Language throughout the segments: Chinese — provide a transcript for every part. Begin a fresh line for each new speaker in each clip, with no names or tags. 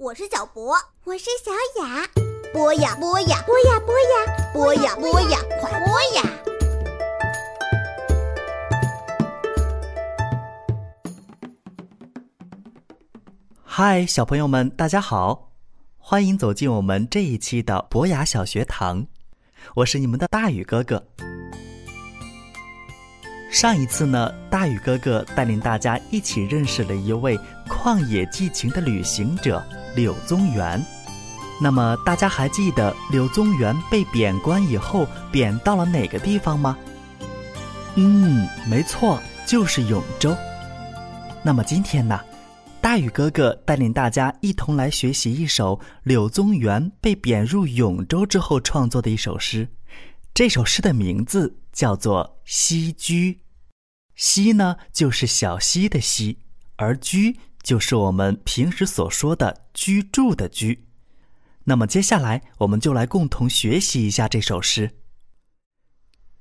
我是小博，
我是小雅。
播呀播呀，
播呀播呀，
播呀播呀，快播呀！
嗨，小朋友们，大家好，欢迎走进我们这一期的博雅小学堂，我是你们的大宇哥哥。上一次呢，大宇哥哥带领大家一起认识了一位旷野寄情的旅行者柳宗元。那么大家还记得柳宗元被贬官以后贬到了哪个地方吗？嗯，没错，就是永州。那么今天呢，大宇哥哥带领大家一同来学习一首柳宗元被贬入永州之后创作的一首诗。这首诗的名字叫做《西居》，西呢就是小溪的溪，而居就是我们平时所说的居住的居。那么接下来我们就来共同学习一下这首诗。《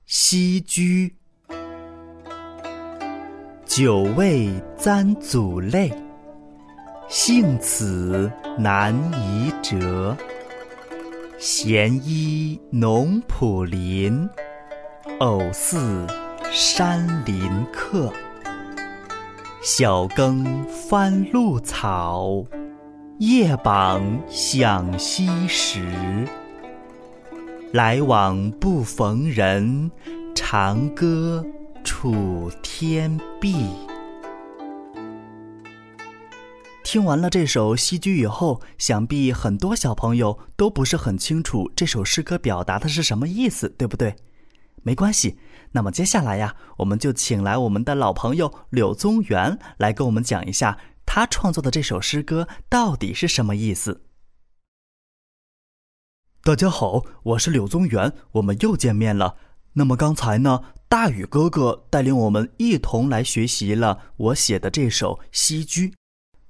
西居》，久未簪祖类，幸此难移折。闲依农圃林，偶似山林客。晓耕翻露草，夜榜响溪石。来往不逢人，长歌楚天碧。听完了这首《西居》以后，想必很多小朋友都不是很清楚这首诗歌表达的是什么意思，对不对？没关系，那么接下来呀，我们就请来我们的老朋友柳宗元来跟我们讲一下他创作的这首诗歌到底是什么意思。大家好，我是柳宗元，我们又见面了。那么刚才呢，大宇哥哥带领我们一同来学习了我写的这首《西居》。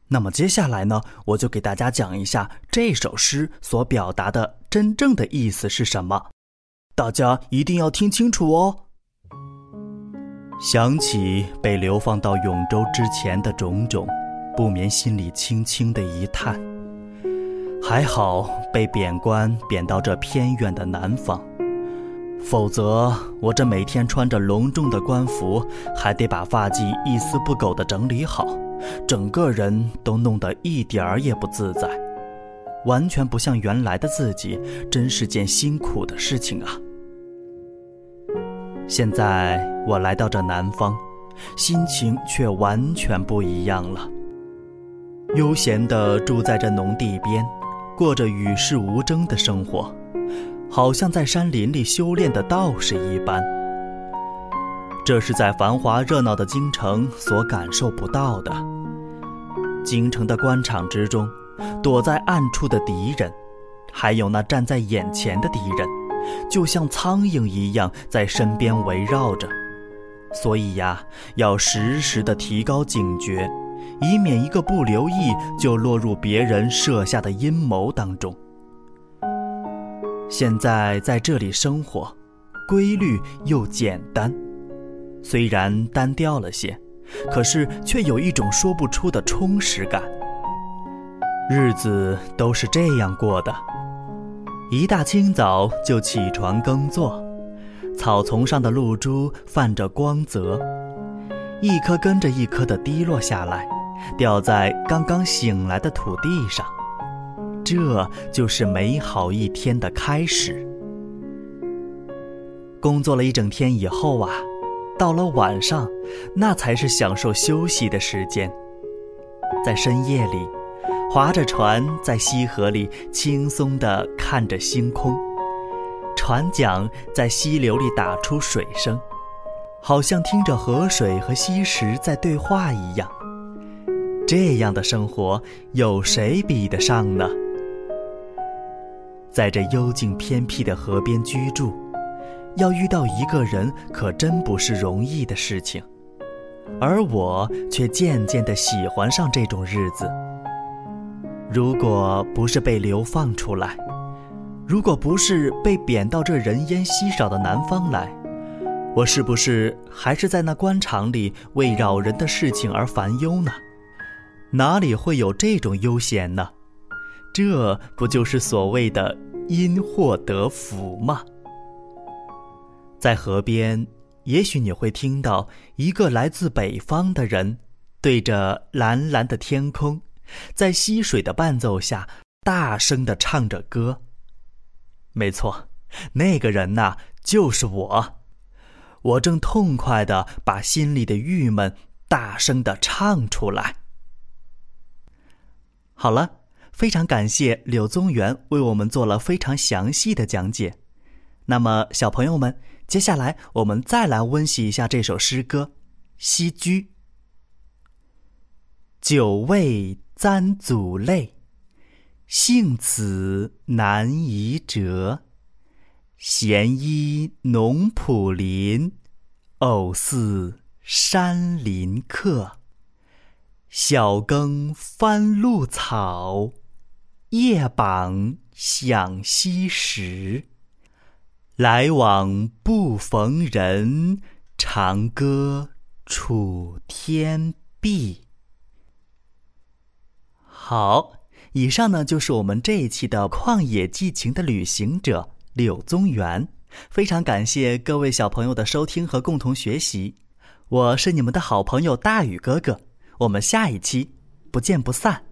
那么接下来呢，我就给大家讲一下这首诗所表达的真正的意思是什么，大家一定要听清楚哦。想起被流放到永州之前的种种，不免心里轻轻的一叹。还好被贬官贬到这偏远的南方，否则我这每天穿着隆重的官服，还得把发髻一丝不苟的整理好。整个人都弄得一点儿也不自在，完全不像原来的自己，真是件辛苦的事情啊！现在我来到这南方，心情却完全不一样了。悠闲地住在这农地边，过着与世无争的生活，好像在山林里修炼的道士一般。这是在繁华热闹的京城所感受不到的。京城的官场之中，躲在暗处的敌人，还有那站在眼前的敌人，就像苍蝇一样在身边围绕着。所以呀，要时时的提高警觉，以免一个不留意就落入别人设下的阴谋当中。现在在这里生活，规律又简单。虽然单调了些，可是却有一种说不出的充实感。日子都是这样过的：一大清早就起床耕作，草丛上的露珠泛着光泽，一颗跟着一颗的滴落下来，掉在刚刚醒来的土地上。这就是美好一天的开始。工作了一整天以后啊。到了晚上，那才是享受休息的时间。在深夜里，划着船在溪河里轻松地看着星空，船桨在溪流里打出水声，好像听着河水和溪石在对话一样。这样的生活，有谁比得上呢？在这幽静偏僻的河边居住。要遇到一个人，可真不是容易的事情，而我却渐渐地喜欢上这种日子。如果不是被流放出来，如果不是被贬到这人烟稀少的南方来，我是不是还是在那官场里为扰人的事情而烦忧呢？哪里会有这种悠闲呢？这不就是所谓的因祸得福吗？在河边，也许你会听到一个来自北方的人，对着蓝蓝的天空，在溪水的伴奏下，大声的唱着歌。没错，那个人呐，就是我。我正痛快的把心里的郁闷大声的唱出来。好了，非常感谢柳宗元为我们做了非常详细的讲解。那么，小朋友们，接下来我们再来温习一下这首诗歌《西居》。久未簪祖泪，幸此难移折。闲依农圃林，偶似山林客。晓耕翻露草，夜榜响溪石。来往不逢人，长歌楚天碧。好，以上呢就是我们这一期的旷野寄情的旅行者柳宗元，非常感谢各位小朋友的收听和共同学习，我是你们的好朋友大宇哥哥，我们下一期不见不散。